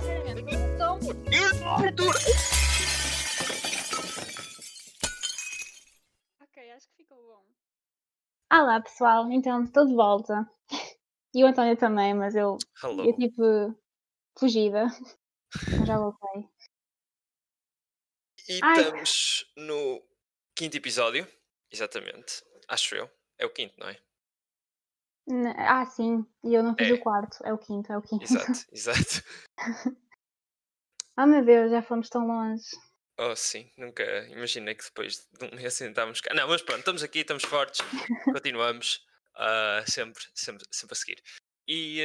sinceramente. Ok, acho que ficou bom. Olá pessoal, então estou de volta. E o António também, mas eu, Hello. eu tive fugida. Mas já voltei. E Ai. estamos no quinto episódio, exatamente. Acho eu. É o quinto, não é? N- Ah, sim, e eu não fiz É. o quarto. É o quinto, é o quinto. Exato, exato. Oh meu Deus, já fomos tão longe. Oh, sim, nunca imaginei que depois de um mês ainda estávamos cá. Não, mas pronto, estamos aqui, estamos fortes, continuamos ah, sempre, sempre, sempre a seguir. E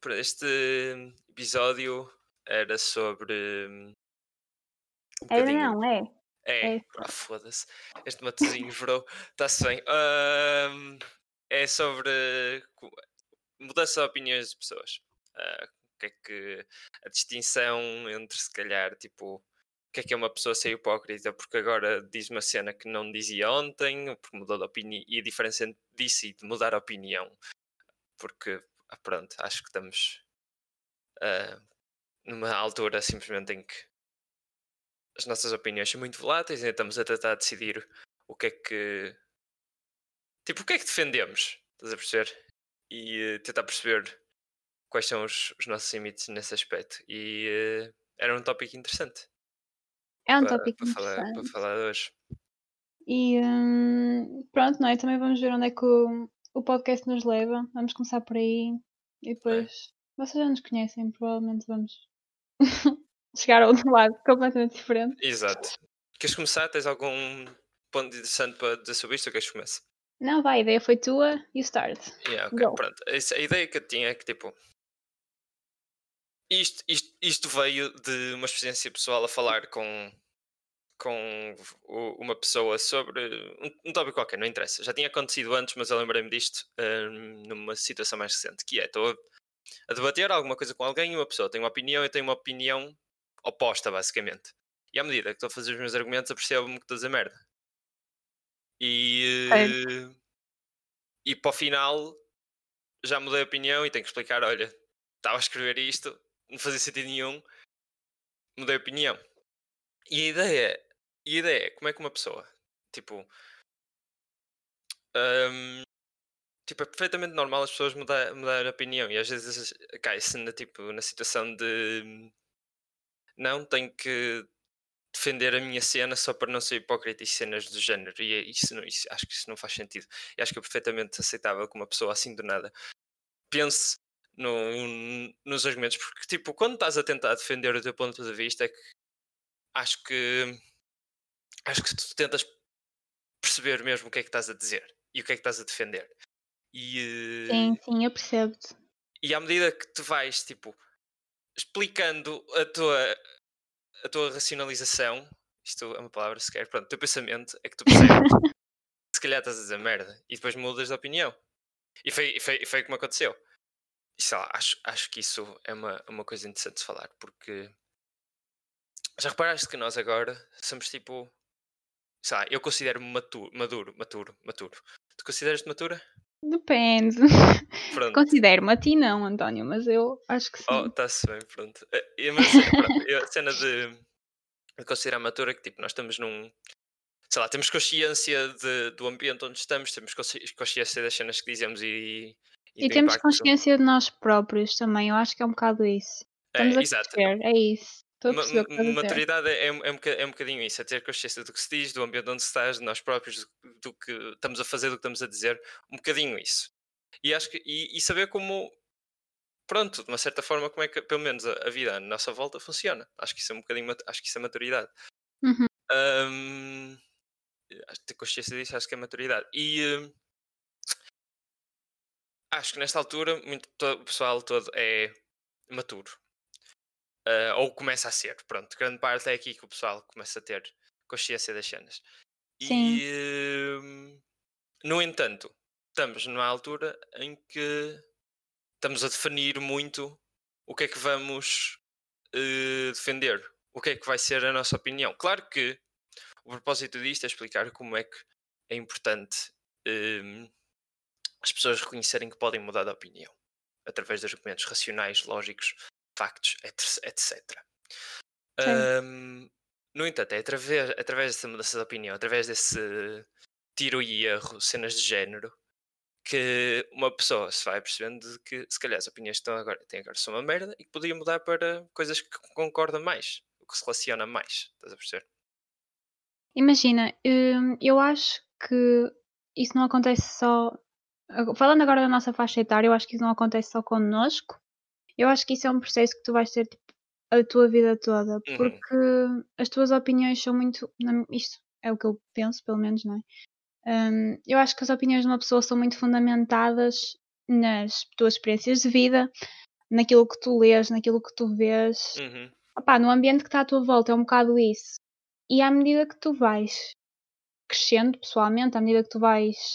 para este episódio era sobre. hum, um Ainda bocadinho- não, é? É, É. ah, foda-se. Este matozinho virou. Está-se bem. Ahm, é sobre mudança de opiniões de pessoas. Ah, o que é que a distinção entre se calhar tipo o que é que é uma pessoa ser hipócrita porque agora diz uma cena que não dizia ontem, porque mudou de opinião e a diferença entre disso e de mudar a opinião. Porque ah, pronto, acho que estamos ah, numa altura simplesmente em que as nossas opiniões são muito voláteis e estamos a tentar decidir o que é que. Tipo, o que é que defendemos? Estás a perceber? E eh, tentar perceber quais são os, os nossos limites nesse aspecto. E eh, era um tópico interessante É um para, tópico para falar, para interessante. falar hoje. E hum, pronto, não é? Também vamos ver onde é que o, o podcast nos leva. Vamos começar por aí e depois. Vocês já nos conhecem, provavelmente vamos chegar a outro lado completamente diferente. Exato. Queres começar? Tens algum ponto interessante para dizer sobre isto ou queres que comece? Não, vai, a ideia foi tua e o start. Yeah, ok, Go. pronto. Essa- A ideia que eu tinha é que tipo. Isto, isto, isto veio de uma experiência pessoal a falar com, com uma pessoa sobre um, um tópico qualquer, não interessa. Já tinha acontecido antes, mas eu lembrei-me disto hum, numa situação mais recente, que é, estou a, a debater alguma coisa com alguém e uma pessoa tem uma opinião e eu tenho uma opinião oposta, basicamente. E à medida que estou a fazer os meus argumentos, apercebo-me que estou a dizer merda. E, eh, e para o final já mudei a opinião e tenho que explicar, olha, estava a escrever isto, não fazia sentido nenhum, mudei a opinião. E a ideia, é- e a ideia é como é que uma pessoa, tipo, hum, tipo, é perfeitamente normal as pessoas mudar, mudar a opinião e às vezes cai-se na, tipo, na situação de não, tenho que defender a minha cena só para não ser hipócrita e cenas do género. E é- isso, não, isso- acho que isso não faz sentido. E acho que é perfeitamente aceitável que uma pessoa assim do nada pense no- nos argumentos, porque tipo, quando estás a tentar defender o teu ponto de vista, é que acho que acho que tu tentas perceber mesmo o que é que estás a dizer e o que é que estás a defender. E, eh, Sim, sim, eu percebo-te. e à medida que tu vais tipo explicando a tua a tua racionalização, isto é uma palavra sequer, pronto, o teu pensamento é que tu percebes se calhar estás a dizer merda e depois mudas de opinião. E foi, foi, foi como aconteceu. E sei lá, acho, acho que isso é uma, uma coisa interessante de falar, porque já reparaste que nós agora somos tipo. Sei lá, eu considero-me maturo, maduro, maturo, maturo. Tu consideras-te matura? Depende. Pronto. Considero-me a ti não, António, mas eu acho que sim. Oh, está-se bem, pronto. Eh, eh, Mas pronto, eu- a cena de, de considerar matura é que tipo, nós estamos num. Sei lá, temos consciência de- do ambiente onde estamos, temos consci- consciência das cenas que dizemos e. E do temos impacto. consciência de nós próprios também, eu acho que é um bocado isso. É, Estamos a exato. crescer, é isso. Estou a Ma- perceber maturidade é, é, um- é um é um bocadinho isso, é ter consciência do que se diz, do ambiente onde estás, de nós próprios, do, do que estamos a fazer, do que estamos a dizer, um bocadinho isso. E acho que e, e saber como pronto, de uma certa forma, como é que pelo menos a, a vida à nossa volta funciona. Acho que isso é um bocadinho acho que isso é maturidade. Uhum. Que ter consciência disso acho que é maturidade. E hum, acho que nesta altura muito, to- o pessoal todo é maturo. Ah, ou começa a ser, pronto, grande parte é aqui que o pessoal começa a ter consciência das cenas. Sim. E hum, no entanto, estamos numa altura em que estamos a definir muito o que é que vamos eh, defender, o que é que vai ser a nossa opinião. Claro que o propósito disto é explicar como é que é importante hum, as pessoas reconhecerem que podem mudar de opinião através de argumentos racionais, lógicos, factos, etc. Ahm, no entanto, é através, através dessa mudança de opinião, através desse tiro e erro, cenas de género, que uma pessoa se vai percebendo de que se calhar as opiniões que estão agora, têm agora são uma merda e que podia mudar para coisas que concorda mais, o que se relaciona mais. Estás a perceber? Imagina, hum, eu acho que isso não acontece só. Falando agora da nossa faixa etária, eu acho que isso não acontece só connosco. Eu acho que isso é um processo que tu vais ter tipo, a tua vida toda, Uhum. porque as tuas opiniões são muito. Isto é o que eu penso, pelo menos, não é? Hum, eu acho que as opiniões de uma pessoa são muito fundamentadas nas tuas experiências de vida, naquilo que tu lês, naquilo que tu vês, Uhum. no ambiente que está à tua volta, é um bocado isso. E à medida que tu vais crescendo pessoalmente, à medida que tu vais,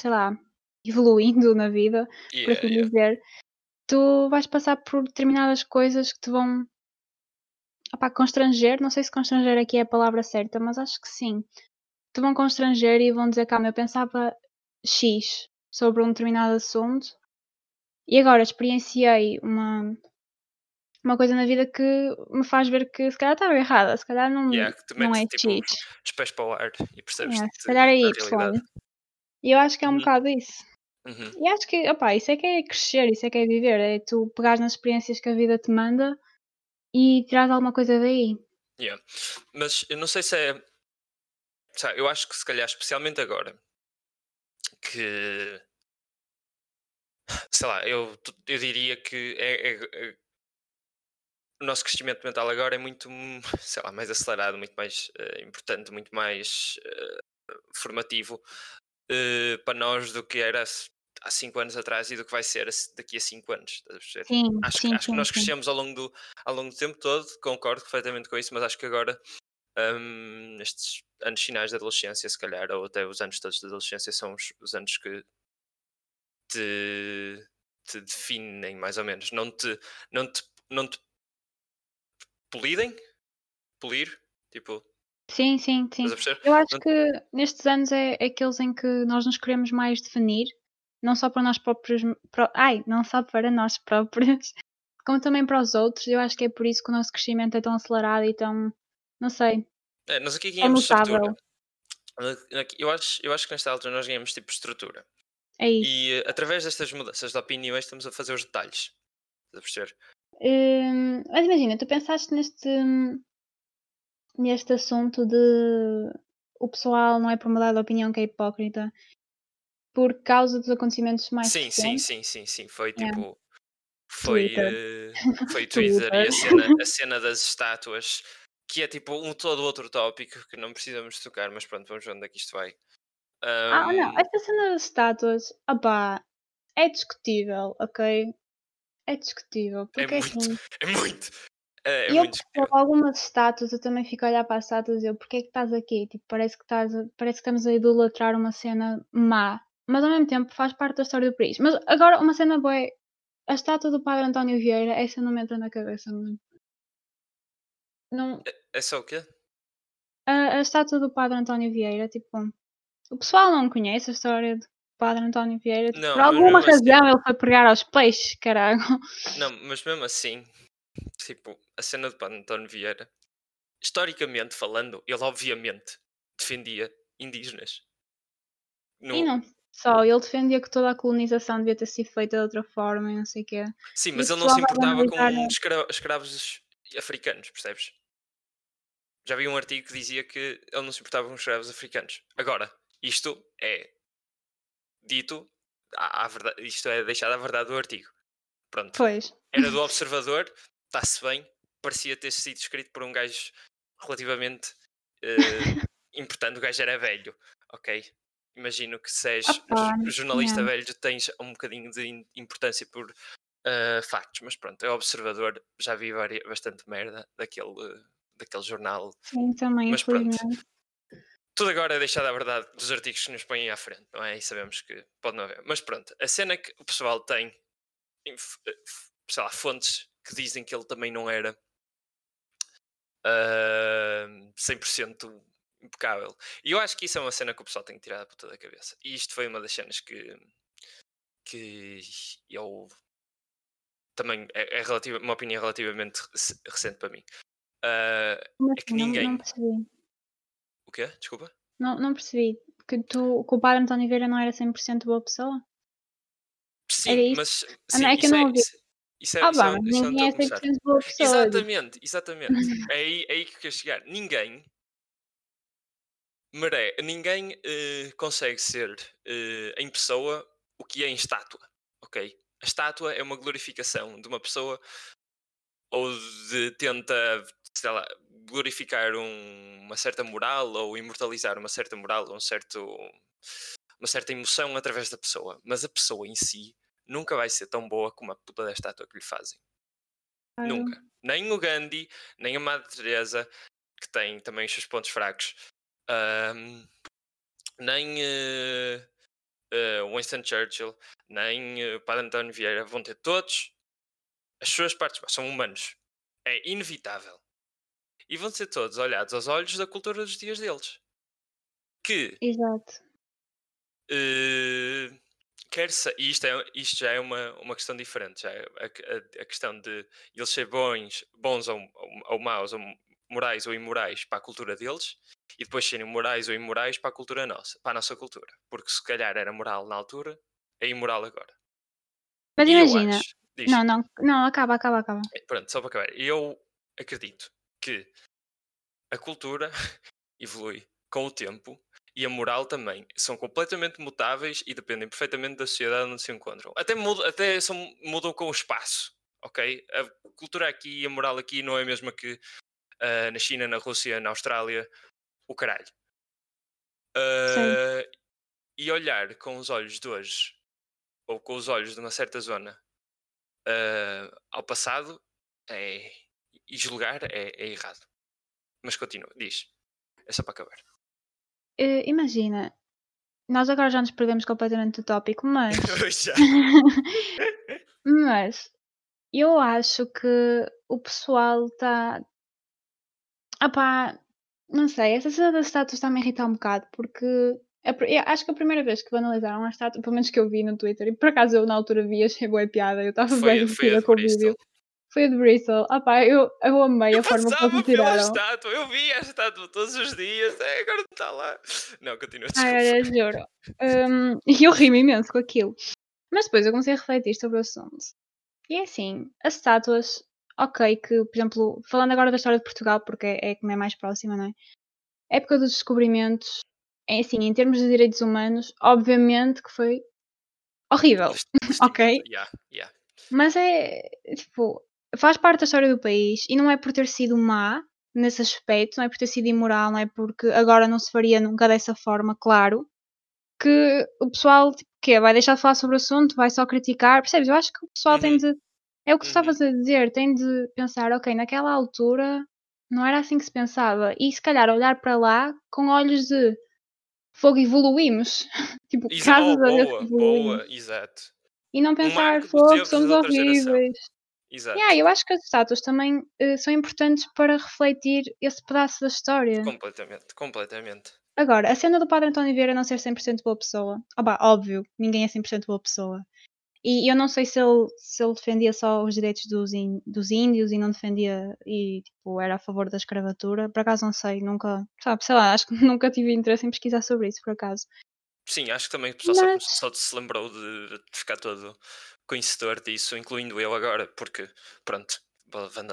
sei lá, evoluindo na vida, por Yeah, assim yeah. dizer, tu vais passar por determinadas coisas que te vão opá, constranger. Não sei se constranger aqui é a palavra certa, mas acho que sim. Te vão constranger e vão dizer, calma, eu pensava X sobre um determinado assunto e agora experienciei uma, uma coisa na vida que me faz ver que se calhar estava errada, se calhar não, Yeah, não é tipo X. os pés para o ar e percebes Yeah, se calhar é Y. E eu acho que é um Uhum. bocado isso. Uhum. E acho que, opá, isso é que é crescer, isso é que é viver, é tu pegares nas experiências que a vida te manda e tirares alguma coisa daí. Yeah. Mas eu não sei se é. sabe, eu acho que se calhar, especialmente agora, que sei lá, eu, eu diria que é, é- é- o nosso crescimento mental agora é muito, sei lá, mais acelerado, muito mais eh, importante, muito mais eh, formativo eh, para nós do que era há 5 anos atrás e do que vai ser daqui a 5 anos. Sim, acho, que- sim, acho que sim, nós sim. crescemos ao longo, do, ao longo do tempo todo, concordo perfeitamente com isso, mas acho que agora, hum, estes anos finais da adolescência, se calhar, ou até os anos todos da adolescência, são os, os anos que te, te definem, mais ou menos. Não te, não te, não te polidem? Polir? Tipo, Sim, sim, sim. Eu acho que nestes anos é aqueles em que nós nos queremos mais definir, não só para nós próprios, pró- ai, não só para nós próprios, como também para os outros. Eu acho que é por isso que o nosso crescimento é tão acelerado e tão, não sei, É, nós aqui é ganhamos estrutura. Uh, aqui- Eu acho, eu acho que nesta altura nós ganhamos tipo estrutura. É isso. E uh, através destas mudanças de opiniões estamos a fazer os detalhes. Estás a perceber? Hum, mas imagina, tu pensaste neste, neste assunto de o pessoal não é por mudar de opinião que é hipócrita por causa dos acontecimentos mais Sim, sim, recentes. sim, sim, sim. Foi Yeah. tipo. Foi, Twitter. uh, foi Twitter e a Twitter. cena, a cena das estátuas, que é tipo um todo outro tópico que não precisamos tocar, mas pronto, vamos ver onde é que isto vai. Ah, não, Um, esta cena das estátuas, opá, é discutível, ok? É discutível, é porque muito, assim, é muito. É, é eu muito algumas estátuas, eu também fico a olhar para as estátuas e eu, porque é que estás aqui? Tipo, parece que, estás parece que estamos a idolatrar uma cena má, mas ao mesmo tempo faz parte da história do país. Mas agora, uma cena boa é a estátua do Padre António Vieira, essa não me entra na cabeça, mano. Não, É só o quê? a, a estátua do Padre António Vieira, tipo, o pessoal não conhece a história do Padre António Vieira. tipo, Não, por alguma mesmo assim- razão ele foi pregar aos peixes, caralho. Não, mas mesmo assim, tipo, a cena de Padre António Vieira, historicamente falando, ele obviamente defendia indígenas. No- E não só, ele defendia que toda a colonização devia ter sido feita de outra forma e não sei o quê. Sim, mas ele não se importava com escra- escravos africanos, percebes? Já vi um artigo que dizia que ele não se importava com escravos africanos. Agora, isto é dito, à, à verdade, isto é deixado à verdade do artigo. Pronto. Pois, Era do observador, está-se bem, parecia ter sido escrito por um gajo relativamente eh, importante. O gajo era velho, ok? Imagino que se és Opa, jo- jornalista não. velho, tens um bocadinho de im- importância por eh, factos, mas pronto, é observador, já vi vari- bastante merda daquele, daquele jornal. sim, também, Mas pronto. Tudo agora é deixado à verdade dos artigos que nos põem à frente, não é? E sabemos que pode não haver. Mas pronto, a cena que o pessoal tem, sei lá, fontes que dizem que ele também não era ah, 100% impecável. E eu acho que isso é uma cena que o pessoal tem que tirar da puta da cabeça. E isto foi uma das cenas que, que eu também é, é relativa, uma opinião relativamente rec- recente para mim. Ah, Como É que assim? Não- ninguém- Não, percebi. o quê? Desculpa? Não, não percebi. Que, tu, que o padre António Vieira não era 100% boa pessoa? Sim, Era isso? mas Ah, não, sim, é que eu isso, não é, ouvi. isso, isso é, Ah, isso é mas isso é um ninguém é estou a começar. 100% boa pessoa. Exatamente, exatamente. É aí, é aí que eu quero chegar. Ninguém mere... ninguém eh, consegue ser eh, em pessoa o que é em estátua, ok? A estátua é uma glorificação de uma pessoa ou de tenta, sei lá, glorificar um- uma certa moral ou imortalizar uma certa moral ou um certo, uma certa emoção através da pessoa. Mas a pessoa em si nunca vai ser tão boa como a puta da estátua que lhe fazem. Claro. Nunca. Nem o Gandhi, nem a Madre Teresa, que tem também os seus pontos fracos, ahm, nem eh, Winston Churchill, nem o Padre António Vieira vão ter todos as suas partes. São humanos. É inevitável. E vão ser todos olhados aos olhos da cultura dos dias deles. Que Exato. eh, quer se, e isto, é, isto já é uma, uma questão diferente. Já é a, a- a questão de eles ser bons, bons ou, ou, ou maus, ou morais ou imorais para a cultura deles, e depois serem morais ou imorais para a cultura nossa, para a nossa cultura. Porque se calhar era moral na altura, é imoral agora. Mas E imagina. acho- diz. Não, não, não, acaba, acaba, acaba. Pronto, só para acabar. Eu acredito que a cultura evolui com o tempo e a moral também. São completamente mutáveis e dependem perfeitamente da sociedade onde se encontram. Até, mudam, até são, mudam com o espaço, ok? A cultura aqui e a moral aqui não é a mesma que ah, na China, na Rússia, na Austrália, o caralho. Ah, e olhar com os olhos de hoje, ou com os olhos de uma certa zona, ah, ao passado, é, e julgar é, é errado. Mas continua, diz. É só para acabar. Eh, imagina. Nós agora já nos perdemos completamente do tópico, mas. Mas. Eu acho que o pessoal está. Ah pá. Não sei, essa cena das estátuas está-me a irritar um bocado, porque. a eu acho que a primeira vez que banalizaram a estátua, pelo menos que eu vi no Twitter, e por acaso eu na altura vi, achei boa piada, eu estava bem a divertida com o vídeo. Foi a de Bristol. Ah pá, eu, eu amei Eu a forma como tiraram. estátua, eu vi a estátua todos os dias, é, agora não está lá. Não, continua, desculpa. Ai, olha, juro. Hum, E eu ri-me imenso com aquilo. Mas depois eu comecei a refletir sobre o assunto. E é assim, as estátuas, ok, que, por exemplo, falando agora da história de Portugal, porque é, é me é mais próxima, não é? Época dos descobrimentos, é assim, em termos de direitos humanos, obviamente que foi horrível. List- ok. yeah, yeah. Mas é, tipo, faz parte da história do país e não é por ter sido má nesse aspecto, não é por ter sido imoral, não é porque agora não se faria nunca dessa forma, claro, que o pessoal, tipo, quê? Vai deixar de falar sobre o assunto, vai só criticar, percebes? Eu acho que o pessoal tem Uhum. de. É o que tu Uhum. estavas a dizer, tem de pensar, ok, naquela altura não era assim que se pensava. E se calhar olhar para lá com olhos de fogo evoluímos. tipo, Exa- graças oh, a Deus boa, que evoluímos. boa, exato. E não pensar, fogo, somos geração. horríveis. Exato. Yeah, eu acho que as estátuas também eh, são importantes para refletir esse pedaço da história. Completamente, completamente. Agora, a cena do Padre António Vieira não ser 100% boa pessoa. Pá, óbvio, ninguém é 100% boa pessoa. E eu não sei se ele, se ele defendia só os direitos dos, ín- dos índios e não defendia e tipo, era a favor da escravatura. Por acaso não sei, nunca, sabe, sei lá, acho que nunca tive interesse em pesquisar sobre isso, por acaso. Sim, acho que também o pessoal só, Mas- só se lembrou de, de ficar todo conhecedor disso, incluindo eu agora, porque, pronto,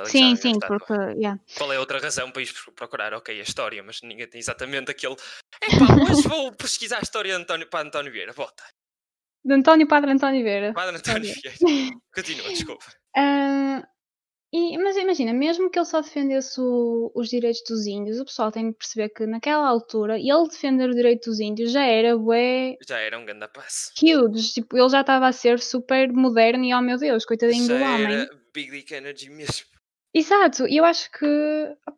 Sim, sim, porque, yeah. Qual é outra razão para ir procurar, ok, a história, mas ninguém tem exatamente aquele. Epá, hoje vou pesquisar a história de António, para António Vieira, bota. De António Padre António Vieira. Padre António. Vieira. Continua, desculpa. Ah, e- mas imagina, mesmo que ele só defendesse o- os direitos dos índios, o pessoal tem de perceber que naquela altura ele defender o direito dos índios já era bué Já era um grande passo. huge, tipo, ele já estava a ser super moderno e oh meu Deus, coitadinho Já do homem. era Big Dick Energy mesmo. Exato, e eu acho que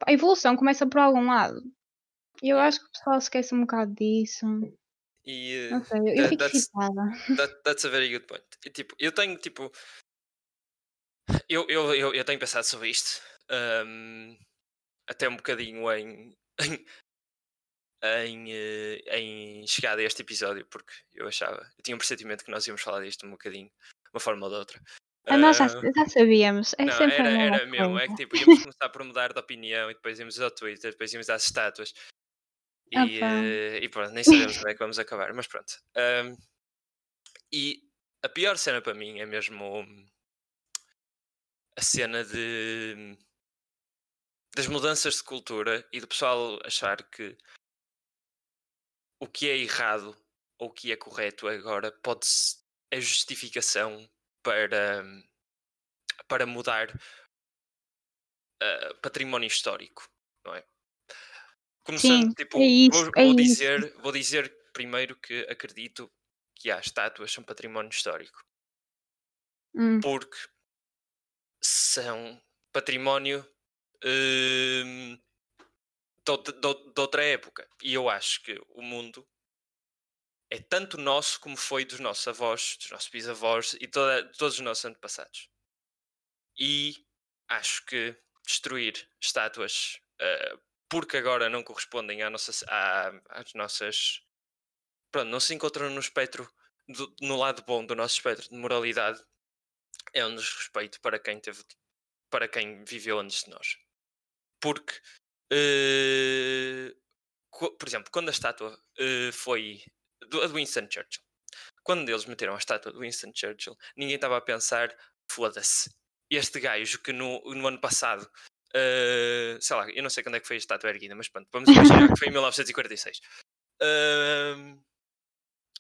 a evolução começa por algum lado. E eu acho que o pessoal esquece um bocado disso. E sei, eu, that- fico that's- that- that's a very good point. E, tipo, eu tenho tipo. Eu, eu, eu, eu tenho pensado sobre isto. ahm, até um bocadinho em. em em, eh, em chegar a este episódio, porque eu achava, eu tinha um pressentimento que nós íamos falar disto um bocadinho, de uma forma ou de outra. Ah, nós já, Ah, já sabíamos. É não, sempre era, era mesmo. É que tipo, íamos começar por mudar de opinião e depois íamos ao Twitter, depois íamos às estátuas. E, Opa. eh, e pronto, nem sabemos como é que vamos acabar, mas pronto. Ahm, e a pior cena para mim é mesmo hum, a cena de das mudanças de cultura e do pessoal achar que o que é errado ou o que é correto agora pode é justificação para para mudar ah, património histórico, não é? Começando, Sim, tipo, é isso, vou, é vou isso. dizer, vou dizer primeiro que acredito que há estátuas são património histórico, Hum, porque são património hum, de, outra- de ou- de outra época. E eu acho que o mundo é tanto nosso como foi dos nossos avós, dos nossos bisavós e toda- de todos os nossos antepassados. E acho que destruir estátuas ah, porque agora não correspondem à nossa, à- às nossas. Pronto, não se encontram no espectro, do- no lado bom do nosso espectro de moralidade, é um desrespeito para quem teve para quem viveu antes de nós. Porque, co- por exemplo, quando a estátua eh, foi do, a do Winston Churchill, quando eles meteram a estátua do Winston Churchill, ninguém estava a pensar, foda-se, este gajo que no, no ano passado, eh, sei lá, eu não sei quando é que foi a estátua erguida, mas pronto, vamos imaginar que foi em 1946. Ahm,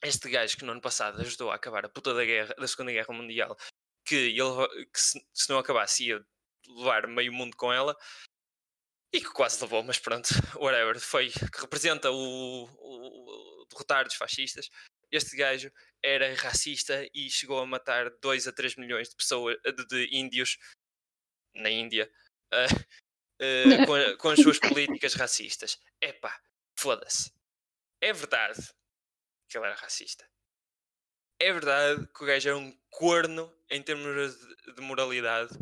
este gajo que no ano passado ajudou a acabar a puta da, guerra, da Segunda Guerra Mundial, que, ele, que se, se não acabasse ia levar meio mundo com ela, e que quase levou, mas pronto, whatever, foi, que representa o, o, o derrotar dos fascistas. Este gajo era racista e chegou a matar 2 a 3 milhões de pessoas, de, de índios na Índia, ah, com, a- com as suas políticas racistas. Epá, foda-se. É verdade que ele era racista. É verdade que o gajo era um corno em termos de, de moralidade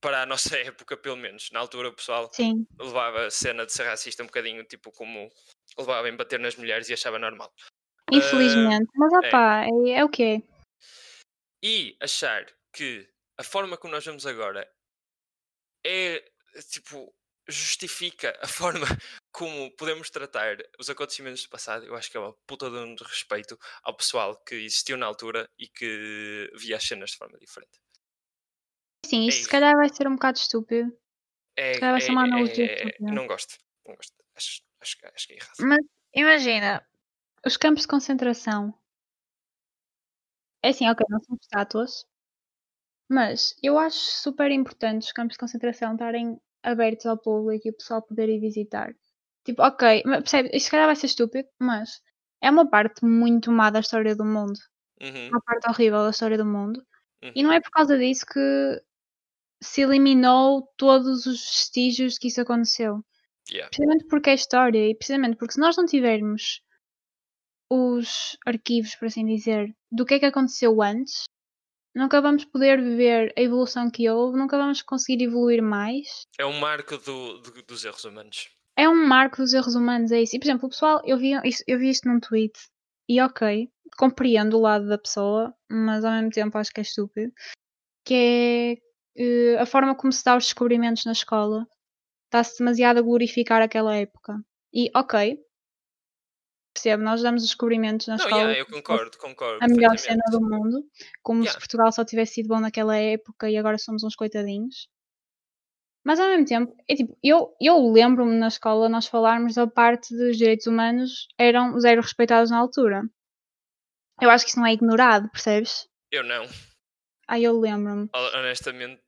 para a nossa época, pelo menos. Na altura o pessoal sim. levava a cena de ser racista um bocadinho tipo como levava em bater nas mulheres e achava normal. Infelizmente. Mas opá, é, é o que é. E achar que a forma como nós vemos agora é tipo justifica a forma como podemos tratar os acontecimentos do passado, eu acho que é uma puta de um respeito ao pessoal que existiu na altura e que via as cenas de forma diferente. Sim, É isto se isso. calhar vai ser um bocado estúpido. É, calhar vai ser uma analogia é- estúpida. não gosto. Não gosto. Acho, acho, que- acho que é errado. Mas imagina, os campos de concentração. É assim, ok, não são estátuas. Mas eu acho super importante os campos de concentração estarem abertos ao público e o pessoal poder ir visitar. Tipo, ok, percebe, isto se calhar vai ser estúpido, mas é uma parte muito má da história do mundo. Uhum, Uma parte horrível da história do mundo. E uhum. não é por causa disso que se eliminou todos os vestígios de que isso aconteceu. Yeah. Precisamente porque é história e precisamente porque se nós não tivermos os arquivos, por assim dizer, do que é que aconteceu antes, nunca vamos poder ver a evolução que houve, nunca vamos conseguir evoluir mais. É um marco do, do- dos erros humanos. É um marco dos erros humanos, é isso. E, por exemplo, o pessoal, eu vi, isto- eu vi isto num tweet e ok, compreendo o lado da pessoa, mas ao mesmo tempo acho que é estúpido, que é eh, a forma como se dá os descobrimentos na escola. Está-se demasiado a glorificar aquela época. E ok, percebo, nós damos os descobrimentos na Não, escola. yeah, eu se concordo, concordo. a melhor cena do mundo, como se Yeah. Portugal só tivesse sido bom naquela época e agora somos uns coitadinhos. Mas ao mesmo tempo, é tipo, eu, eu lembro-me na escola nós falarmos da parte dos direitos humanos eram zero respeitados na altura. Eu acho que isso não é ignorado, percebes? Eu não. Aí eu lembro-me. Hon- Honestamente,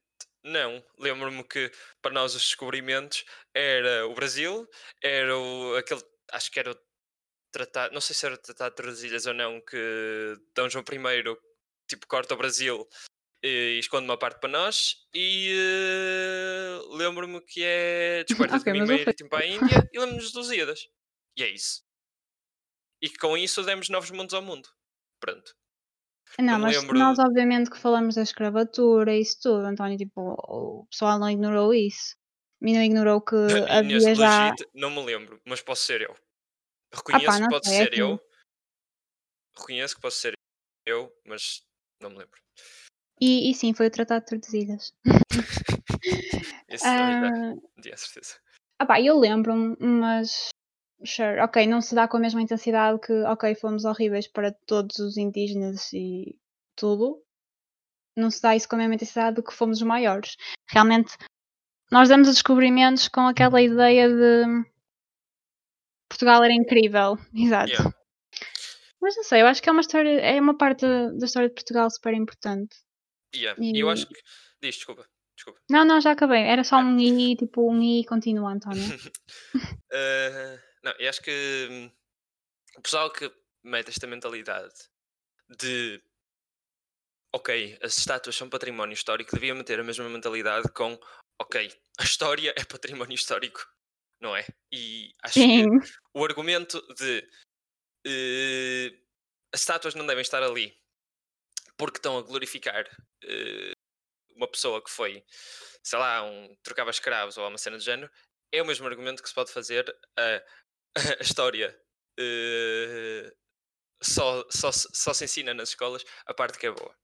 não. Lembro-me que para nós os descobrimentos era o Brasil, era o, aquele, acho que era o tratado, não sei se era o Tratado de Tordesilhas ou não, que Dom João I tipo corta o Brasil e esconde uma parte para nós e eh, lembro-me que é descobertas Ok, de Mimeiro foi- tipo, para a Índia e lembro-nos dos Lusíadas. E é isso. E que com isso demos novos mundos ao mundo. Pronto. Não, mas lembro nós obviamente que falamos da escravatura e isso tudo, António, tipo, o pessoal não ignorou isso. E não ignorou que havia já... legit, não me lembro, mas posso ser eu. Reconheço não que pode sei, é ser eu. Reconheço que posso ser eu, mas não me lembro. E, e sim, foi o Tratado de Tordesilhas. Isso já Ah, tinha certeza. ah pá, eu lembro-me, mas sure, ok, não se dá com a mesma intensidade que, ok, fomos horríveis para todos os indígenas e tudo. Não se dá isso com a mesma intensidade do que fomos os maiores. Realmente, nós damos os descobrimentos com aquela ideia de Portugal era incrível. Exato. Yeah. Mas não sei, eu acho que é uma história, é uma parte da história de Portugal super importante. Yeah. E eu acho que. Diz, desculpa. Desculpa. Não, não, já acabei. Era só Ah. um i, tipo um i continua, António. Uh, não, eu acho que hum, o pessoal que mete esta mentalidade de ok, as estátuas são património histórico, devia meter a mesma mentalidade com ok, a história é património histórico, não é? E acho Sim. que o argumento de eh, as estátuas não devem estar ali porque estão a glorificar eh, uma pessoa que foi, sei lá, um, trocava escravos ou uma cena de género, é o mesmo argumento que se pode fazer a, a história. eh, só, só, só se ensina nas escolas a parte que é boa.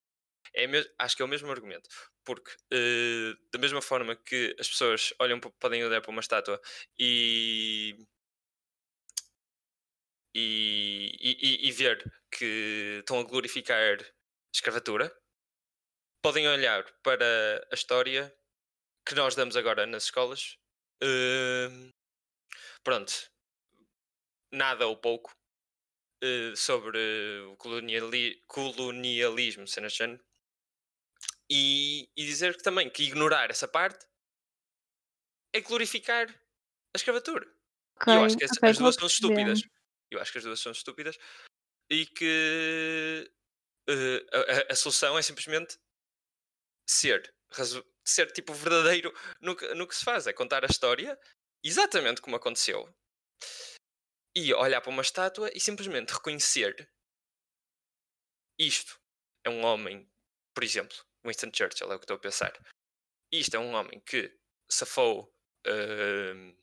É acho que é o mesmo argumento. Porque, eh, da mesma forma que as pessoas olham, podem olhar para uma estátua e, e, e, e- ver que estão a glorificar escravatura, podem olhar para a história que nós damos agora nas escolas. hum, pronto, nada ou pouco eh, sobre o coloniali- colonialismo, cenas de género. E, e dizer que também que ignorar essa parte é glorificar a escravatura. E eu acho que as, ok, as duas são estúpidas. Eu acho que as duas são estúpidas e que eh, a, a- solução é simplesmente ser, ser tipo verdadeiro no que, no que se faz. É contar a história exatamente como aconteceu e olhar para uma estátua e simplesmente reconhecer isto é um homem, por exemplo, Winston Churchill é o que estou a pensar. Isto é um homem que safou. hum,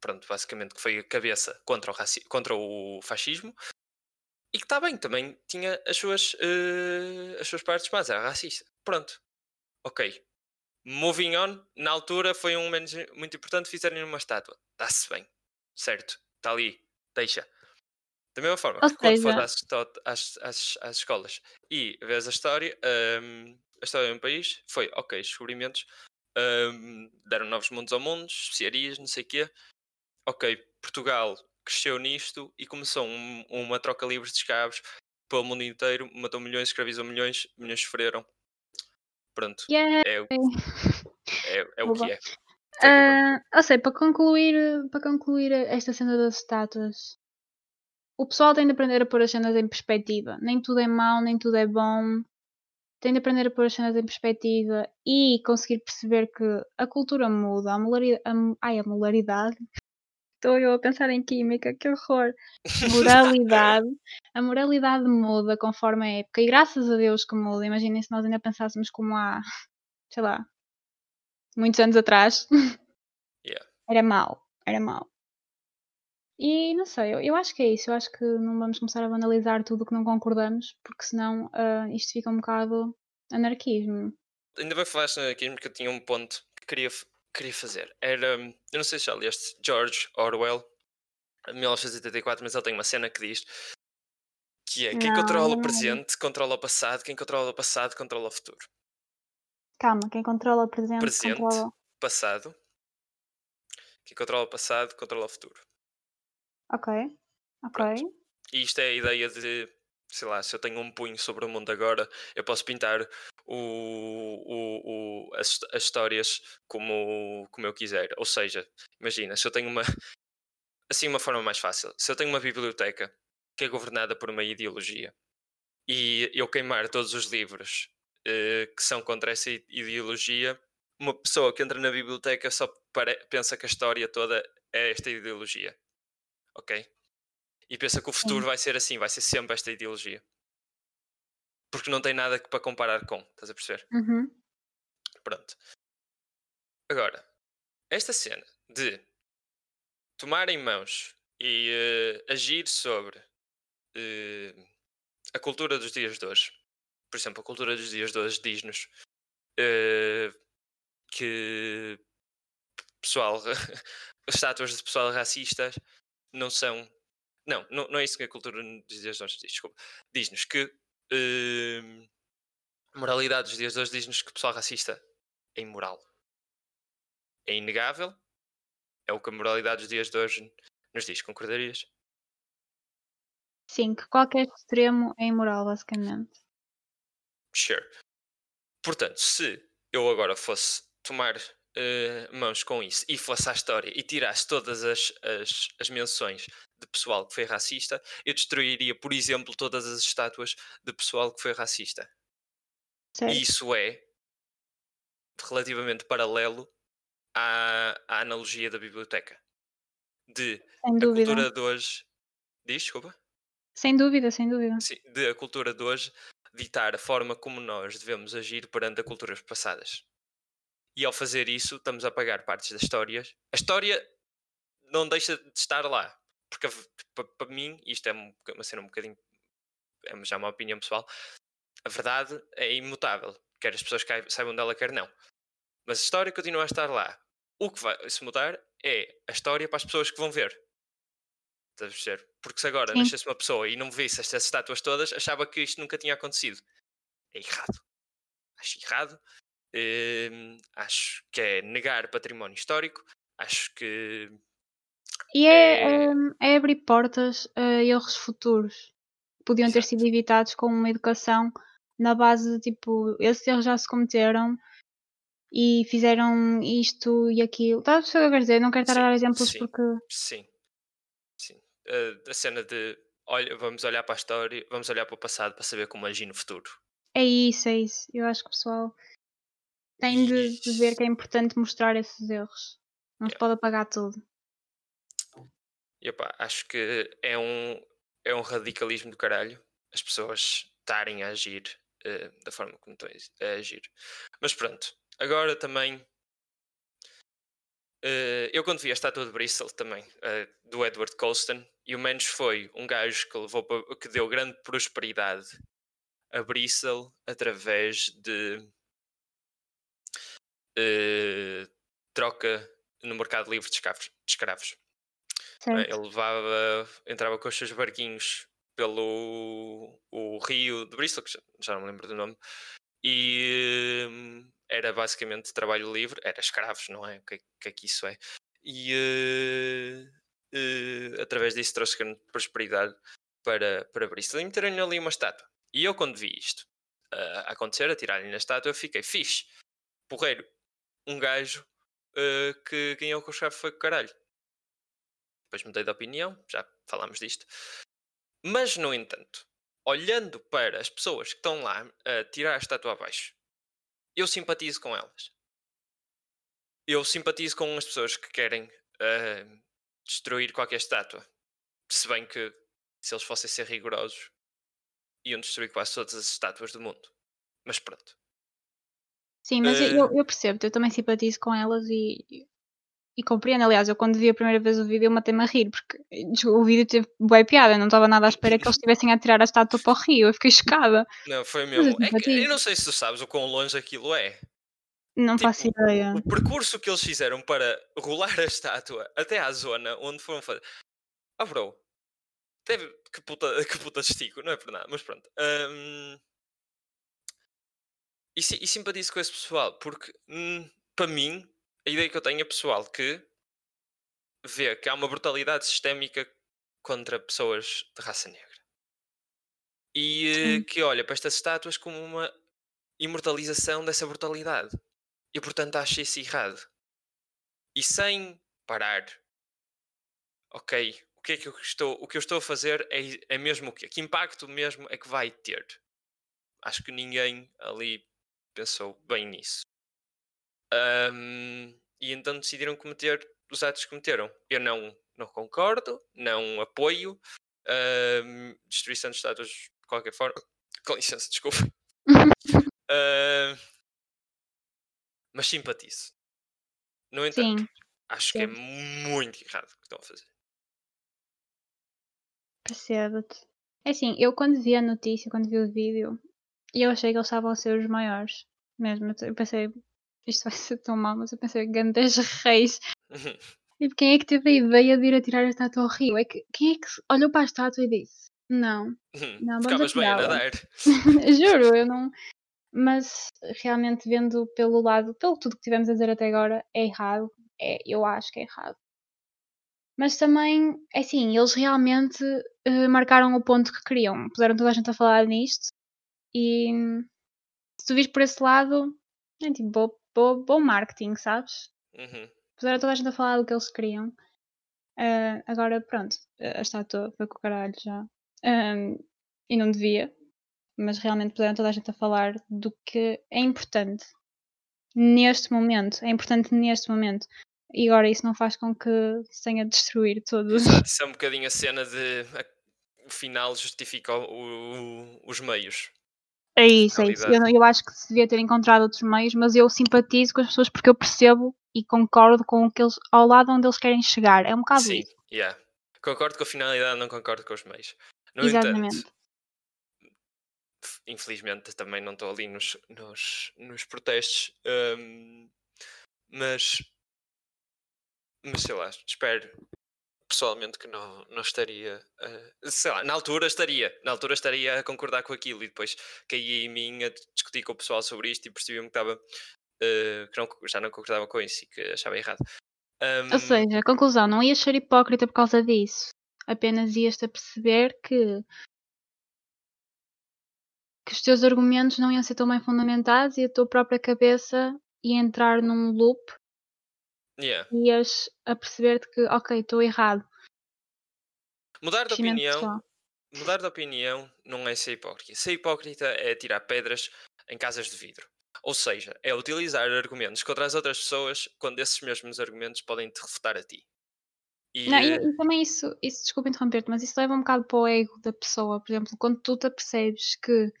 pronto, basicamente que foi a cabeça contra o, raci- contra o fascismo e que está bem, também tinha as suas, eh, as suas partes más, era racista. Pronto, ok. Moving on, na altura foi um momento muito importante, fizerem uma estátua. Está-se bem, certo, está ali, deixa. Da mesma forma que quando for às, às, às, às escolas e vês a história, hum, a história de um país foi, ok, os descobrimentos hum, deram novos mundos ao mundo, especiarias, não sei o quê. Ok, Portugal cresceu nisto e começou um- uma troca livre de escravos pelo mundo inteiro, matou milhões, escravizou milhões, milhões sofreram. Pronto, Yeah. é, o- é, é o que é. Ah, ou seja, para concluir, para concluir esta cena das estátuas, o pessoal tem de aprender a pôr as cenas em perspectiva. Nem tudo é mau, nem tudo é bom. Tem de aprender a pôr as cenas em perspectiva e conseguir perceber que a cultura muda, a, molari- a, mo- ai, a molaridade. Estou eu a pensar em química, que horror. Moralidade. A moralidade muda conforme a época e graças a Deus que muda. Imaginem se nós ainda pensássemos como há, sei lá, muitos anos atrás. Yeah. Era mau, era mau. E não sei, eu, eu acho que é isso. Eu acho que não vamos começar a banalizar tudo o que não concordamos, porque senão ah, isto fica um bocado anarquismo. Ainda bem que falaste aqui porque eu tinha um ponto que queria, queria fazer. Era, eu não sei se já leste George Orwell, de 1984, mas ele tem uma cena que diz que é quem Não, controla não o presente controla o passado, quem controla o passado controla o futuro. Calma, quem controla o presente, Presente. controla. Passado, quem controla o passado controla o futuro. Ok, ok. Pronto. E isto é a ideia de, sei lá, se eu tenho um punho sobre o mundo agora, eu posso pintar o, o, o- as, as histórias como, como eu quiser. Ou seja, imagina, se eu tenho uma. Assim, uma forma mais fácil. Se eu tenho uma biblioteca que é governada por uma ideologia e eu queimar todos os livros eh, que são contra essa ideologia, uma pessoa que entra na biblioteca só pensa que a história toda é esta ideologia. Ok? E pensa que o futuro vai ser assim, vai ser sempre esta ideologia. Porque não tem nada que para comparar com, estás a perceber? Uhum. Pronto. Agora, esta cena de tomar em mãos e eh, agir sobre eh, a cultura dos dias de hoje por exemplo, a cultura dos dias de hoje diz-nos eh, que pessoal, as estátuas de pessoal racistas não são. Não, não, não é isso que a cultura dos dias de hoje diz, desculpa. Diz-nos que eh, a moralidade dos dias de hoje diz-nos que o pessoal racista é imoral. É inegável. É o que a moralidade dos dias de hoje nos diz. Concordarias? Sim, que qualquer extremo é imoral, basicamente. Sure. Portanto, se eu agora fosse tomar uh, mãos com isso e fosse à história e tirasse todas as, as, as menções de pessoal que foi racista, eu destruiria, por exemplo, todas as estátuas de pessoal que foi racista. Certo. E isso é relativamente paralelo à, à analogia da biblioteca. De a cultura de hoje. Diz, desculpa? Sem dúvida, sem dúvida. Sim, de a cultura de hoje ditar a forma como nós devemos agir perante a culturas passadas. E ao fazer isso, estamos a apagar partes das histórias. A história não deixa de estar lá. Porque para mim, isto é um- uma cena um bocadinho. É já uma opinião pessoal. A verdade é imutável. Quer as pessoas saibam dela, quer não. Mas a história continua a estar lá. O que vai se mudar é a história para as pessoas que vão ver. Estás a perceber? Porque se agora Sim. nascesse uma pessoa e não visse estas estátuas todas, achava que isto nunca tinha acontecido. É errado. Acho errado. Hum, acho que é negar património histórico. Acho que. E é, É- hum, é abrir portas a erros futuros. que Podiam ter Exato. sido evitados com uma educação na base de tipo, esses erros já se cometeram e fizeram isto e aquilo. Estás a que eu quero dizer? Não quero estar a Sim, dar exemplos sim. porque. Sim. Sim. Uh, a cena de. Olha, vamos olhar para a história, vamos olhar para o passado para saber como agir no futuro. É isso, é isso. Eu acho que o pessoal tem de, de ver que é importante mostrar esses erros. Não se pode apagar tudo. E opá, acho que é um, é um radicalismo do caralho as pessoas estarem a agir eh, da forma como estão a agir. Mas pronto, agora também. eh, eu quando vi a estátua de Bristol também, eh, do Edward Colston, e o menos foi um gajo que, levou que deu grande prosperidade a Bristol através de eh, troca no mercado livre de escravos. De escravos. Certo? Ele levava, entrava com os seus barquinhos pelo o rio de Bristol, que já, não me lembro do nome, e hum, era basicamente trabalho livre, era escravos, não é? O que, é- que é que isso é? E eh, eh, através disso trouxe grande prosperidade para, para Bristol e meteram-lhe ali uma estátua. E eu, quando vi isto ah, acontecer, a tirarem na estátua, eu fiquei fixe, porreiro, um gajo eh, que ganhou com o chefe foi o caralho depois mudei de opinião, já falámos disto. Mas, no entanto, olhando para as pessoas que estão lá a tirar a estátua abaixo, eu simpatizo com elas. Eu simpatizo com as pessoas que querem ah, destruir qualquer estátua. Se bem que, se eles fossem ser rigorosos, iam destruir quase todas as estátuas do mundo. Mas pronto. Sim, mas eu- Eh, eu, eu percebo, eu também simpatizo com elas e, e, compreendo. Aliás, eu quando vi a primeira vez o vídeo, eu matei-me a rir, porque o vídeo teve boa piada, eu não estava nada à espera que eles estivessem a tirar a estátua para o rio, eu fiquei chocada. Não, foi Mas eu mesmo. É que, eu não sei se tu sabes o quão longe aquilo é. Não Tipo, faço ideia. o percurso que eles fizeram para rolar a estátua até à zona onde foram fazer. Ah, bro. Deve... Que puta, que puta estico, não é por nada, mas pronto. Ahm, E, e simpatizo com esse pessoal, porque hum, para mim, a ideia que eu tenho é pessoal que vê que há uma brutalidade sistémica contra pessoas de raça negra. E eh, Sim. que olha para estas estátuas como uma imortalização dessa brutalidade. E portanto acho isso errado. E sem parar, ok, o que é que eu estou, o que eu estou a fazer é, é mesmo o quê? Que impacto mesmo é que vai ter? Acho que ninguém ali pensou bem nisso. Ahm, e então decidiram cometer os atos que cometeram. Eu não, não concordo, não apoio ahm, destruição de estátuas de qualquer forma. Com licença, desculpa. Mas simpatizo. No entanto, Sim, acho que é sim. muito errado o que estão a fazer. percebo-te. É assim, eu quando vi a notícia, quando vi o vídeo, E eu achei que eles estavam a ser os maiores. Mesmo. Eu pensei, isto vai ser tão mal, mas eu pensei, grandes reis. E quem é que teve a ideia de ir atirar a estátua ao rio? É que, quem é que olhou para a estátua e disse: Não, não vamos Ficavas bem a atirá-la." nadar. Juro, eu não. Mas realmente vendo pelo lado, pelo tudo que tivemos a dizer até agora, é errado. É, eu acho que é errado. Mas também, é assim, eles realmente eh, marcaram o ponto que queriam. Puseram toda a gente a falar nisto. E se tu vis por esse lado, é tipo bom, bom, bom marketing, sabes? Uhum. Puseram toda a gente a falar do que eles queriam. Ah, agora, pronto, a estátua foi com o caralho já. Ahm, e não devia. Mas realmente puseram toda a gente a falar do que é importante neste momento. É importante neste momento. E agora isso não faz com que se tenha de destruir todos. Exato, isso é um bocadinho a cena de o final justifica o- o- os meios. É isso, é isso. Eu, eu acho que se devia ter encontrado outros meios, mas eu simpatizo com as pessoas porque eu percebo e concordo com o que eles, ao lado onde eles querem chegar. É um bocado Sim, isso. yeah. Concordo com a finalidade, não concordo com os meios. No entanto, Exatamente. f- infelizmente também não estou ali nos, nos, nos protestos, hum, mas, mas sei lá, espero pessoalmente que não, não estaria, sei lá, na altura estaria, na altura estaria a concordar com aquilo e depois caí em mim a discutir com o pessoal sobre isto e percebi-me que estava, eh, que não, já não concordava com isso e que achava errado. Ou Hum, seja, conclusão, não ias ser hipócrita por causa disso. Apenas ias-te a perceber que, que os teus argumentos não iam ser tão bem fundamentados e a tua própria cabeça ia entrar num loop yeah. ias a perceber-te que, ok, estou errado. Mudar de opinião pessoal. Mudar de opinião não é ser hipócrita. Ser hipócrita é tirar pedras em casas de vidro. Ou seja, é utilizar argumentos contra as outras pessoas quando esses mesmos argumentos podem te refutar a ti. E, Não, e, eh, e também isso, isso, desculpa interromper-te, mas isso leva um bocado para o ego da pessoa. Por exemplo, quando tu te apercebes que.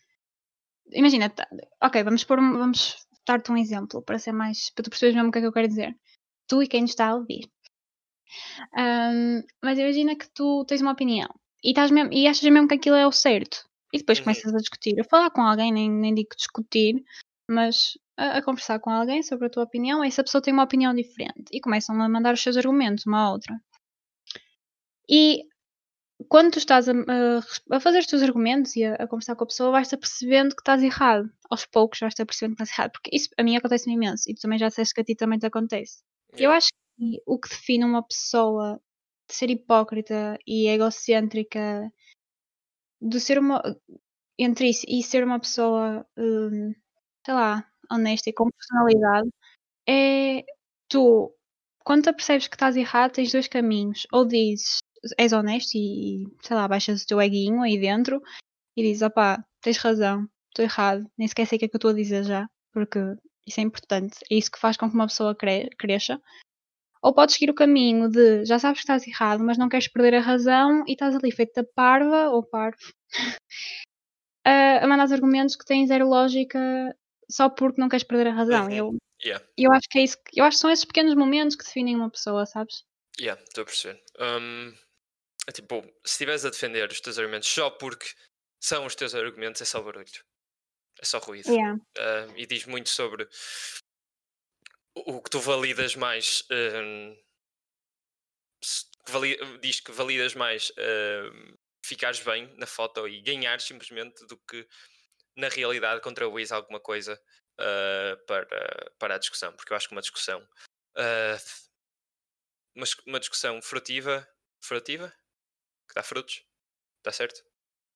Imagina, tá- ok, vamos pôr vamos dar-te um exemplo para ser mais. para tu perceberes mesmo o que é que eu quero dizer. Tu e quem nos está a ouvir. Ahm, mas imagina que tu tens uma opinião e, estás mesmo, e achas mesmo que aquilo é o certo. E depois Uhum. começas a discutir, a falar com alguém, nem, nem digo discutir, mas a, a conversar com alguém sobre a tua opinião, e essa pessoa tem uma opinião diferente e começam a mandar os seus argumentos uma à outra. E quando tu estás a, a- a fazer os teus argumentos e a, a conversar com a pessoa, vais-te apercebendo que estás errado. Aos poucos vais-te apercebendo que estás errado. Porque isso a mim acontece-me imenso. E tu também já disseste que a ti também te acontece. Eu yeah. acho que o que define uma pessoa de ser hipócrita e egocêntrica, de ser uma. entre isso e ser uma pessoa, hum, sei lá, honesta e com personalidade, é tu, quando te apercebes que estás errado, tens dois caminhos. Ou dizes, és honesto e, sei lá, baixas o teu eguinho aí dentro e dizes, opá, tens razão, estou errado, nem sequer sei o que é que eu estou a dizer já, porque isso é importante, é isso que faz com que uma pessoa cre- cresça. Ou podes seguir o caminho de já sabes que estás errado, mas não queres perder a razão e estás ali feita parva ou parvo a, mandar os argumentos que têm zero lógica só porque não queres perder a razão. E Uhum. eu, Yeah. eu acho que é isso, que- eu acho que são esses pequenos momentos que definem uma pessoa, sabes? Yeah, estou a perceber. Hum, é tipo, se estiveres a defender os teus argumentos só porque são os teus argumentos, é só barulho. É só ruído. Yeah. Ah, e diz muito sobre o que tu validas mais. que vali- diz que validas mais hum, ficares bem na foto e ganhares simplesmente do que na realidade contribuís alguma coisa ah, para, para a discussão. Porque eu acho que uma discussão. ah, uma, uma discussão frutiva. Frutiva? Que dá frutos? Está certo?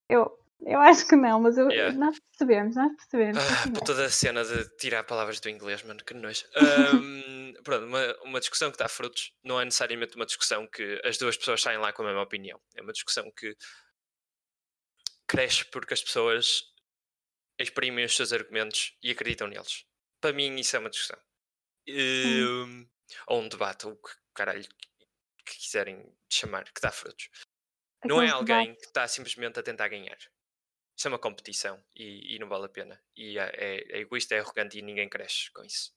Eu, eu acho que não, mas eu- Yeah. nós percebemos, nós percebemos. Ah, puta da cena de tirar palavras do inglês, mano, que nojo. Ahm, pronto, uma, uma discussão que dá frutos não é necessariamente uma discussão que as duas pessoas saem lá com a mesma opinião. É uma discussão que cresce porque as pessoas exprimem os seus argumentos e acreditam neles. Para mim, isso é uma discussão. Ahm, ou um debate, ou o que caralho que quiserem chamar, que dá frutos. Não é alguém que está simplesmente a tentar ganhar. Isso é uma competição e, e não vale a pena. E é, é, é egoísta, é arrogante e ninguém cresce com isso.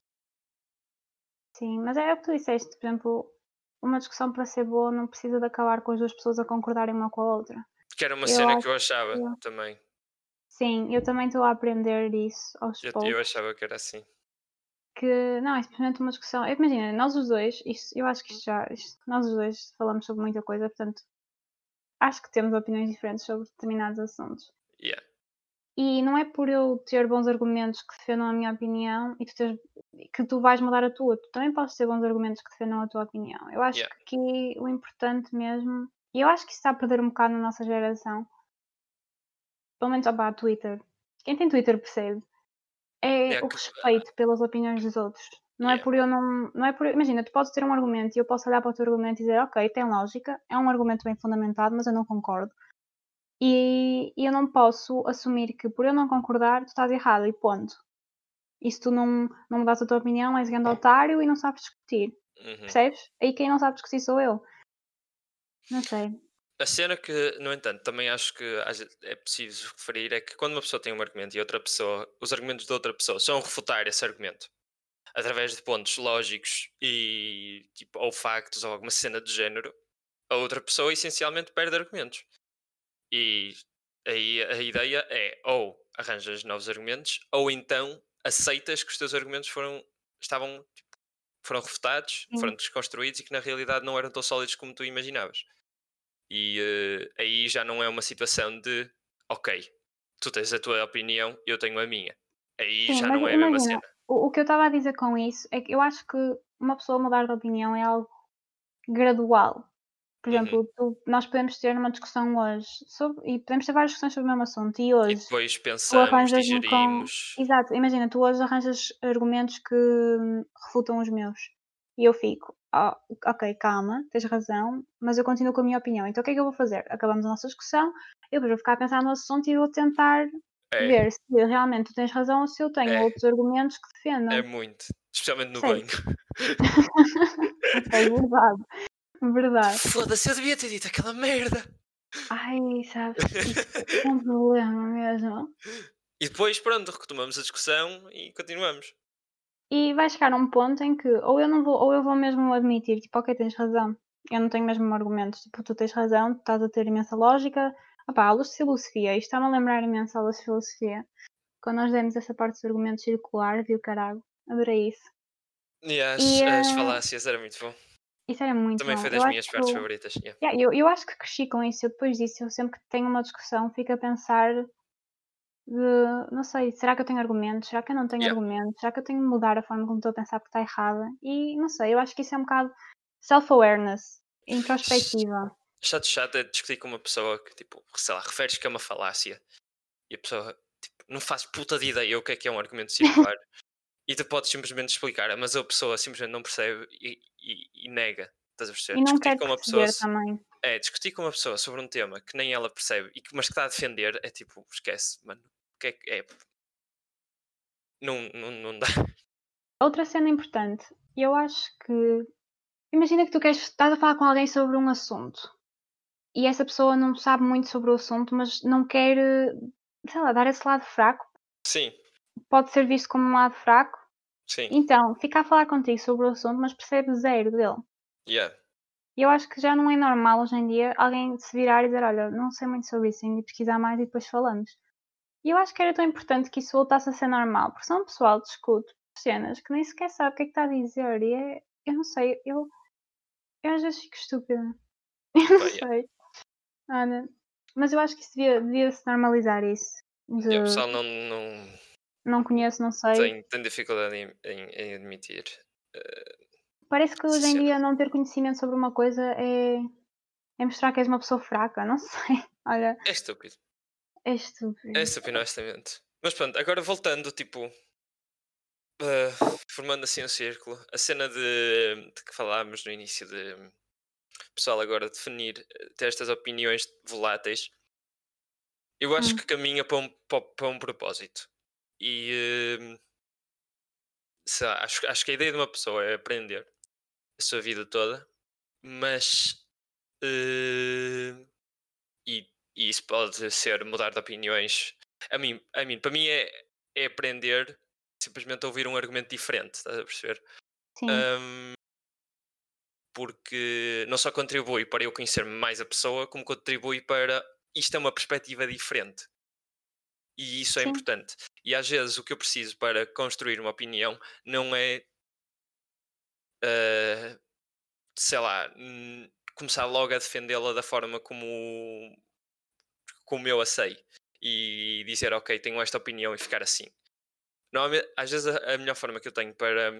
Sim, mas é o que tu disseste, por exemplo, uma discussão para ser boa não precisa de acabar com as duas pessoas a concordarem uma com a outra. Que era uma Eu cena acho que eu achava que- também. Sim, eu também estou a aprender isso aos Eu, poucos. eu achava que era assim. Que não, é simplesmente uma discussão. Imagina, nós os dois, isto, eu acho que isto já. isto- nós os dois falamos sobre muita coisa, portanto, acho que temos opiniões diferentes sobre determinados assuntos. Yeah. E não é por eu ter bons argumentos que defendam a minha opinião e tu teres, que tu vais mudar a tua. Tu também podes ter bons argumentos que defendam a tua opinião. Eu acho Yeah. que aqui o importante mesmo, e eu acho que isso está a perder um bocado na nossa geração, pelo menos opa, Twitter. Quem tem Twitter percebe. É Yeah, o que- respeito pelas opiniões dos outros. Não é Yeah. por eu não. não é por, imagina, tu podes ter um argumento e eu posso olhar para o teu argumento e dizer, ok, tem lógica, é um argumento bem fundamentado, mas eu não concordo. E, e eu não posso assumir que por eu não concordar, tu estás errado e ponto. E se tu não, não mudas a tua opinião, és grande otário e não sabes discutir. Uhum. Percebes? Aí quem não sabe discutir sou eu. Não sei. A cena que, no entanto, também acho que é preciso referir é que quando uma pessoa tem um argumento e outra pessoa, os argumentos da outra pessoa são refutar esse argumento através de pontos lógicos e tipo, ou factos ou alguma cena do género, a outra pessoa essencialmente perde argumentos. E aí a ideia é ou arranjas novos argumentos ou então aceitas que os teus argumentos foram estavam tipo, foram refutados, Sim. foram desconstruídos e que na realidade não eram tão sólidos como tu imaginavas. E eh, aí já não é uma situação de ok, tu tens a tua opinião, eu tenho a minha. Aí Sim, já não é a mesma imagina, cena. O, o que eu estava a dizer com isso é que eu acho que uma pessoa mudar de opinião é algo gradual. Por Uhum. exemplo, tu- nós podemos ter uma discussão hoje sobre, e podemos ter várias discussões sobre o mesmo assunto. E E hoje depois pensamos, arranjas-me com- digerimos. Exato, imagina, tu hoje arranjas argumentos que hum, refutam os meus. E eu fico, "Ah, ok, calma, tens razão, mas eu continuo com a minha opinião. Então o que é que eu vou fazer? Acabamos a nossa discussão, eu depois vou ficar a pensar no assunto e vou tentar É, ver se realmente tu tens razão ou se eu tenho É. outros argumentos que defendam. é muito. Especialmente no Sei. banho. Ok, verdade. Verdade. Foda-se, eu devia ter dito aquela merda. Ai, sabes, é um problema mesmo. E depois, pronto, retomamos a discussão e continuamos. E vai chegar a um ponto em que ou eu não vou, ou eu vou mesmo admitir, tipo, ok, tens razão. Eu não tenho mesmo argumentos, tipo, tu tens razão, tu estás a ter imensa lógica. Opá, aulas de filosofia, isto está-me a lembrar imenso aulas de filosofia. Quando nós demos essa parte dos argumentos circular, viu caralho, adorei isso. E as, E, as eh, falácias era muito bom. Isso era muito Também bom. foi Eu das acho minhas que partes eu- favoritas. yeah. Yeah, eu, eu acho que cresci com isso. Eu depois disso, eu sempre que tenho uma discussão, fico a pensar de, não sei, será que eu tenho argumentos? Será que eu não tenho Yeah. argumentos? Será que eu tenho de mudar a forma como estou a pensar porque está errada? E não sei, eu acho que isso é um bocado self-awareness, introspectiva. Chato, chato é discutir com uma pessoa que, tipo, sei lá, referes que é uma falácia e a pessoa, tipo, não faz puta de ideia o que é que é um argumento circular e tu podes simplesmente explicar, mas a pessoa simplesmente não percebe e, e- e nega. Estás a perceber? E não discutir com uma pessoa também. é discutir com uma pessoa sobre um tema que nem ela percebe e que, mas que está a defender é tipo, esquece, mano. Que é é? Não, não, não dá. Outra cena importante, eu acho que. Imagina que tu queres, estás a falar com alguém sobre um assunto e essa pessoa não sabe muito sobre o assunto, mas não quer, sei lá, dar esse lado fraco. Sim, Pode ser visto como um lado fraco. Sim. Então, fica a falar contigo sobre o assunto, mas percebe zero dele. Yeah. E eu acho que já não é normal hoje em dia alguém se virar e dizer: Olha, não sei muito sobre isso, tenho de pesquisar mais e depois falamos. E eu acho que era tão importante que isso voltasse a ser normal, porque senão o pessoal discute cenas que nem sequer sabe o que é que está a dizer. E é, eu não sei, eu, eu às vezes fico estúpida. Eu não sei. Olha, mas eu acho que isso devia, devia se normalizar isso. De, E o pessoal não, não não conheço, não sei. tem, tem dificuldade em, em, em admitir. Parece que hoje em dia não ter conhecimento sobre uma coisa é, é mostrar que és uma pessoa fraca, não sei. Olha, É estúpido. é estúpido. É estúpido, honestamente. Mas pronto, agora voltando, tipo, eh, formando assim um círculo, a cena de, de que falámos no início de pessoal agora definir, eh, ter estas opiniões voláteis, eu acho Hum. que caminha para um, para um propósito. E hum, lá, acho, acho que a ideia de uma pessoa é aprender a sua vida toda, mas eh, e, e isso pode ser mudar de opiniões. A mim, a mim para mim é, é aprender simplesmente a ouvir um argumento diferente, estás a perceber? Sim, Ahm, porque não só contribui para eu conhecer mais a pessoa, como contribui para isto é uma perspectiva diferente. E isso é Sim. importante. E às vezes o que eu preciso para construir uma opinião não é. ah, sei lá. hum, começar logo a defendê-la da forma como. como eu a sei. E dizer, ok, tenho esta opinião e ficar assim. Normalmente, às vezes a, a melhor forma que eu tenho para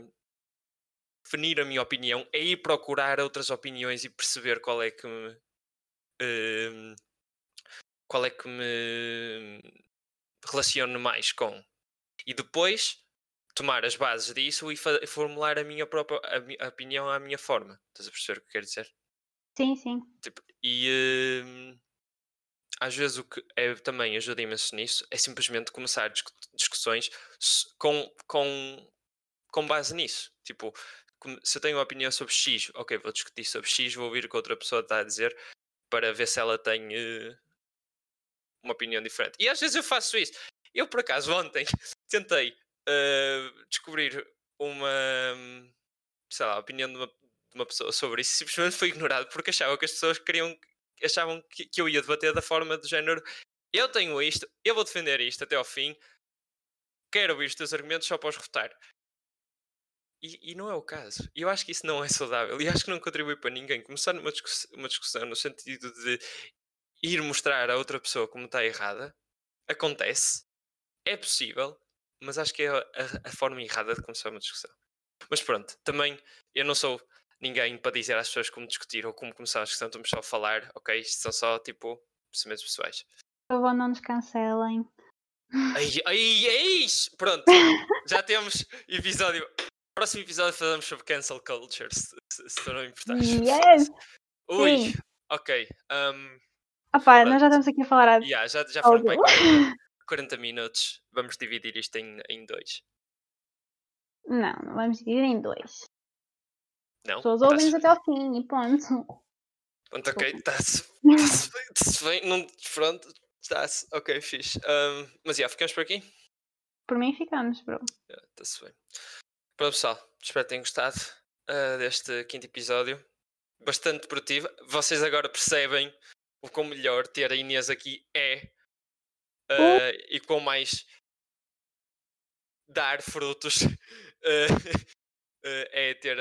definir a minha opinião é ir procurar outras opiniões e perceber qual é que me. hum, qual é que me relaciono mais com. E depois tomar as bases disso e formular a minha própria a mi- a opinião à minha forma. Estás a perceber o que quero dizer? Sim, sim. Tipo, e hum, às vezes o que é, também ajuda imenso nisso é simplesmente começar discu- discussões com, com, com base nisso. Tipo, se eu tenho uma opinião sobre X, ok, vou discutir sobre X, vou ouvir o que outra pessoa está a dizer para ver se ela tem eh, uma opinião diferente. E às vezes eu faço isso. Eu, por acaso, ontem tentei eh, descobrir uma, sei lá, opinião de uma, de uma pessoa sobre isso e simplesmente foi ignorado porque achava que as pessoas queriam, achavam que, que eu ia debater da forma do género eu tenho isto, eu vou defender isto até ao fim, quero ouvir os teus argumentos só para os refutar. E, e não é o caso. Eu acho que isso não é saudável. E acho que não contribui para ninguém. Começar uma, uma discussão no sentido de ir mostrar a outra pessoa como está errada acontece, é possível, mas acho que é a, a- forma errada de começar uma discussão. Mas pronto, também eu não sou ninguém para dizer às pessoas como discutir ou como começar a discussão, estamos só a falar, ok? Isto são só tipo pensamentos pessoais. Por favor, não nos cancelem. Ai, ai, é isso! Pronto, já temos episódio. Próximo episódio fazemos sobre cancel culture, se, se, se não importares. Yes! Ui, Sim. ok. Um, Pá, nós já estamos aqui a falar há yeah, já, já foram áudio. para aí 40, 40 minutos. Vamos dividir isto em, em dois. Não, não vamos dividir em dois. Não? Pessoas Tá-se- ouvem-nos até ao fim e ponto. Pronto, ok, está-se tá-se bem, não, pronto, está-se, ok, fixe. Um, mas já, ficamos por aqui? Por mim ficamos, bro. Yeah, Está-se bem. Pronto, pessoal, espero que tenham gostado ah, deste quinto episódio. Bastante produtivo. Vocês agora percebem o quão melhor ter a Inês aqui é ah, e quão mais dar frutos ah, é ter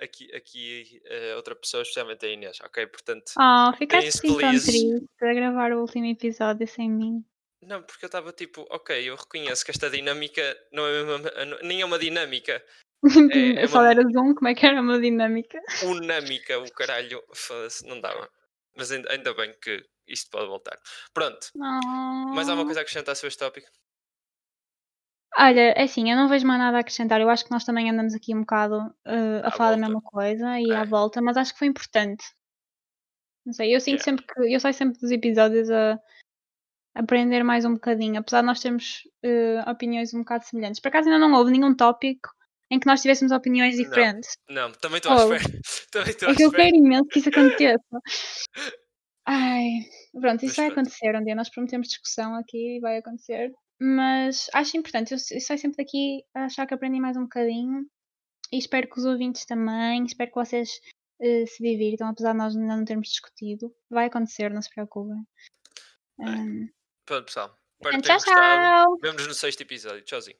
aqui, aqui outra pessoa, especialmente a Inês, ok? Portanto, Oh, ficaste assim tão triste a gravar o último episódio sem mim. Não, porque eu estava tipo, ok, eu reconheço que esta dinâmica não é mesmo- nem é uma dinâmica, É- é Só uma- era Zoom, como é que era uma dinâmica? unâmica, o caralho, foda-se, não dava. Mas ainda, ainda bem que isto pode voltar. Pronto, mais alguma coisa a acrescentar sobre este tópico? Olha, é assim, eu não vejo mais nada a acrescentar. Eu acho que nós também andamos aqui um bocado eh, a À falar da volta. mesma coisa e à É. volta, mas acho que foi importante. Não sei, eu sinto Yeah. sempre que eu saio sempre dos episódios a aprender mais um bocadinho, apesar de nós termos eh, opiniões um bocado semelhantes. Por acaso ainda não houve nenhum tópico em que nós tivéssemos opiniões Não. diferentes. Não, também estou à Oh. espera. Também estou É que eu quero imenso que isso aconteça. Ai, pronto, Mas isso vai pronto. acontecer um dia. Nós prometemos discussão aqui e vai acontecer. Mas acho importante. Eu, saio sempre daqui a achar que aprendi mais um bocadinho. E espero que os ouvintes também. Espero que vocês eh, se divirtam, apesar de nós ainda não termos discutido. Vai acontecer, não se preocupem. Um, Pronto, pessoal. Espero que tchau, gostado. tchau! Vemo-nos no sexto episódio. Tchauzinho.